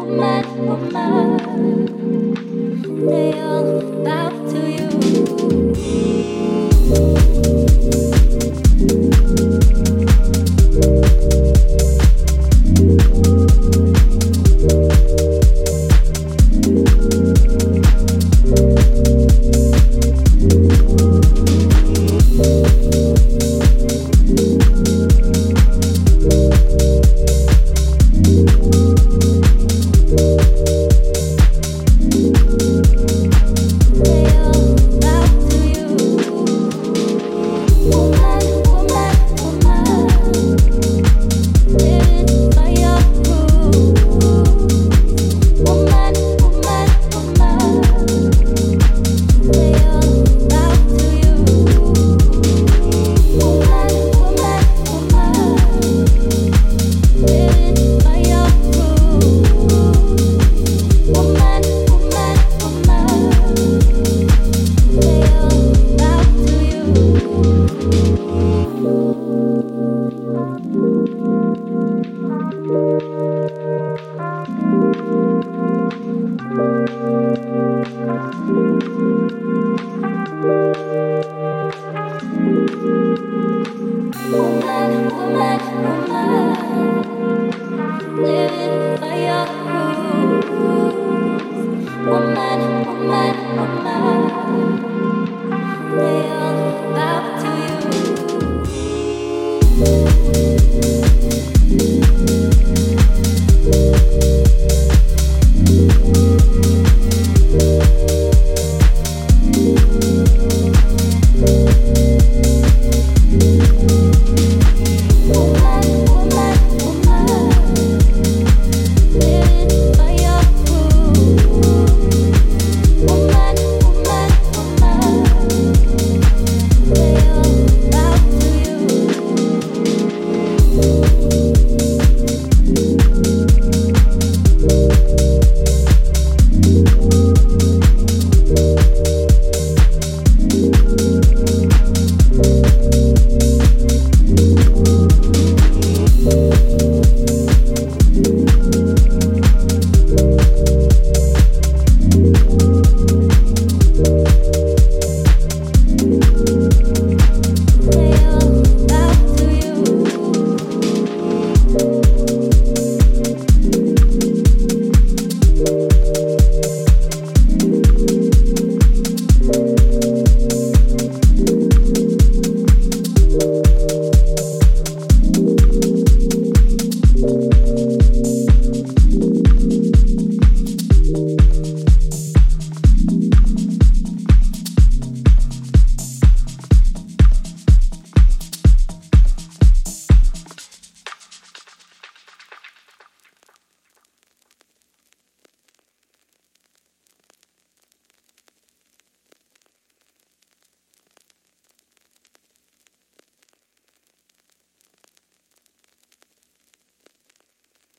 woman, woman. They all